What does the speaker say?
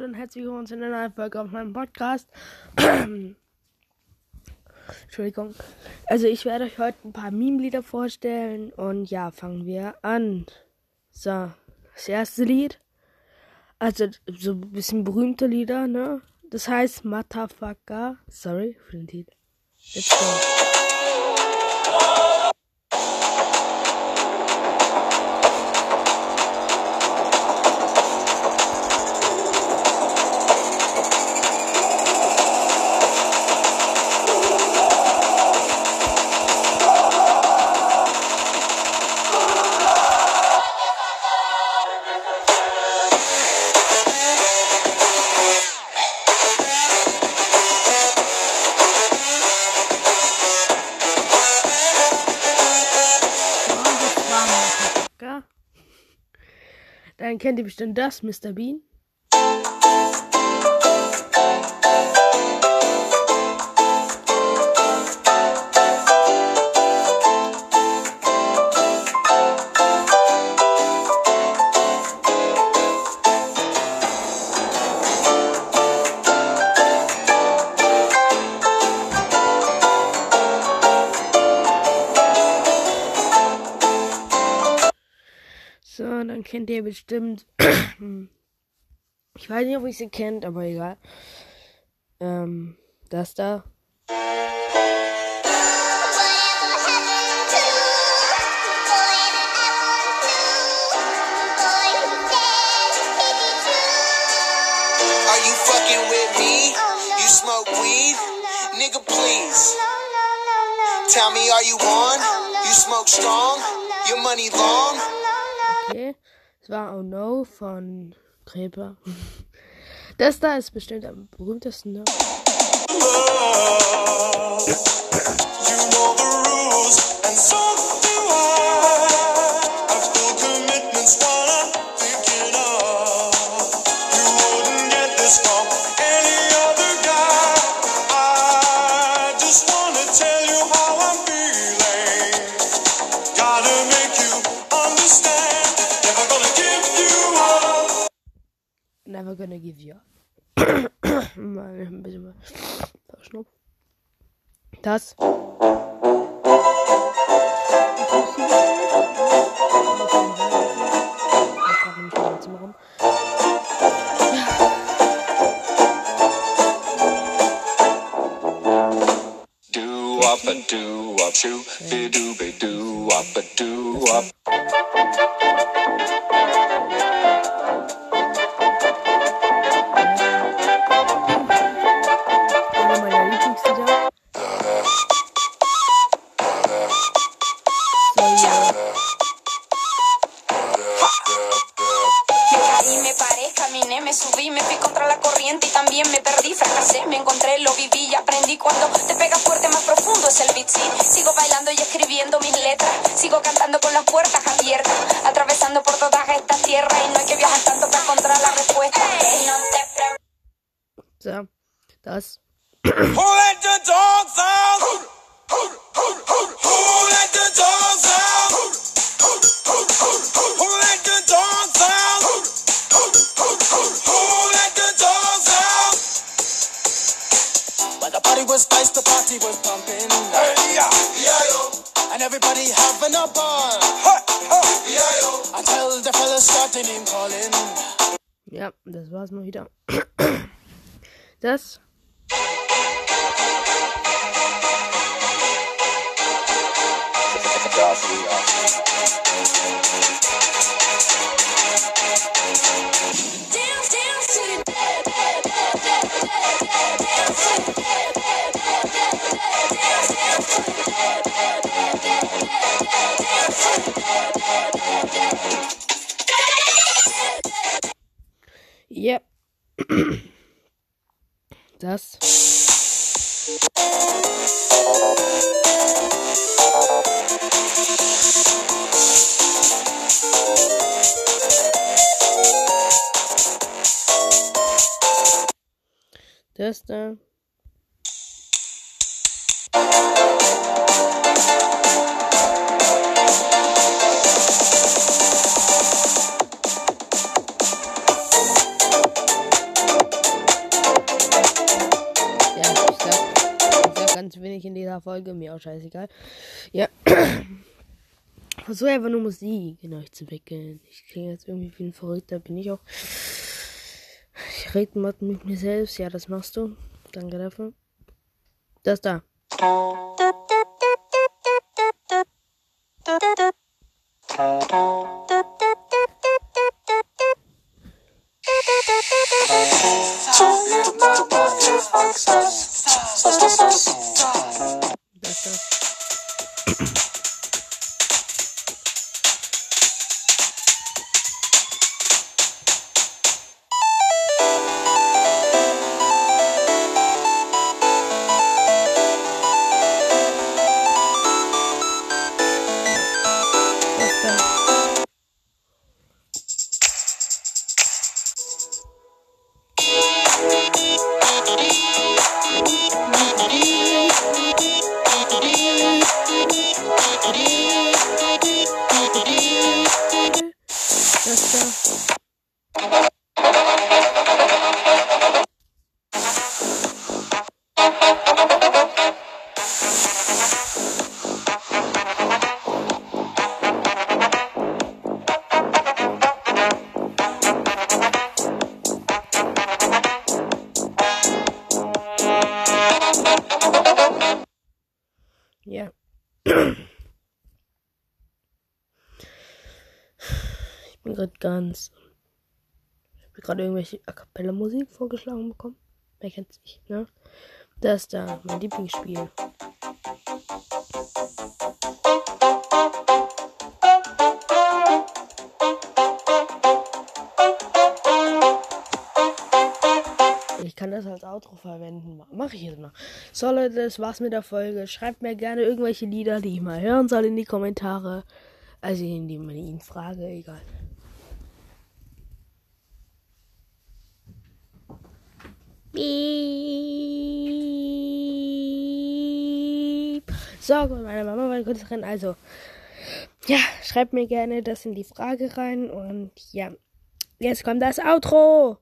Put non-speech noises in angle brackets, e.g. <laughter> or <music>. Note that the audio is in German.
Leute und herzlich willkommen zu einer neuen Folge auf meinem Podcast. <clears throat> Entschuldigung. Also ich werde euch heute ein paar Meme-Lieder vorstellen und ja, fangen wir an. So, das erste Lied. Also so ein bisschen berühmte Lieder, ne? Das heißt Motherfucker. Sorry für den Titel. Let's go. Dann kennt ihr bestimmt das, Mr. Bean. So, dann kennt ihr bestimmt. ich weiß nicht, ob ihr sie kennt, aber egal. Ähm, das da. Are you fucking with me? You smoke weed? Nigga, please. Tell me, are you on? You smoke strong? Your money long? War Oh No von Creeper. <laughs> Das da ist bestimmt am berühmtesten, ne? You know the rules, and so do I. Never gonna give you up. <coughs> mal ein bisschen mal verschnupft. Das. Do up a do up shoo be do be do up a do up. Y también me perdí, fracasé, me encontré, lo viví y aprendí. Cuando te pega fuerte, más profundo es el beat, sí. Sigo bailando y escribiendo mis letras, sigo cantando con las puertas abiertas, atravesando por todas estas tierras y no hay que viajar tanto para encontrar la respuesta. Ey, no te preocupes. So, das. Who let the dogs out? Who let the dogs was nice, the party was pumping. Hey, yeah, yeah. And everybody having a ball. Ha, ha, yeah, yo. Until the fellas started name calling. Ja, das war's mal wieder. Das. Dance, Ja. Das. Das da. Der Folge, mir auch scheißegal. Ja. <clears throat> Versuche einfach nur Musik in euch zu wickeln. Ich klinge jetzt irgendwie wie ein Verrückter, bin ich auch. Ich rede mal mit mir selbst. Ja, das machst du. Danke dafür. Das da. Das Ja. Ich bin gerade ganz. Ich habe gerade irgendwelche A cappella Musik vorgeschlagen bekommen. Wer kennt's nicht, ne? Das ist da, mein Lieblingsspiel. Ich kann das als Outro verwenden. Mache ich jetzt mal. So, Leute, das war's mit der Folge. Schreibt mir gerne irgendwelche Lieder, die ich mal hören soll, in die Kommentare. Also, indem man ihn frage, egal. Piep. So, gut, meine Mama war drin. Also, ja, schreibt mir gerne das in die Frage rein. Und ja, jetzt kommt das Outro.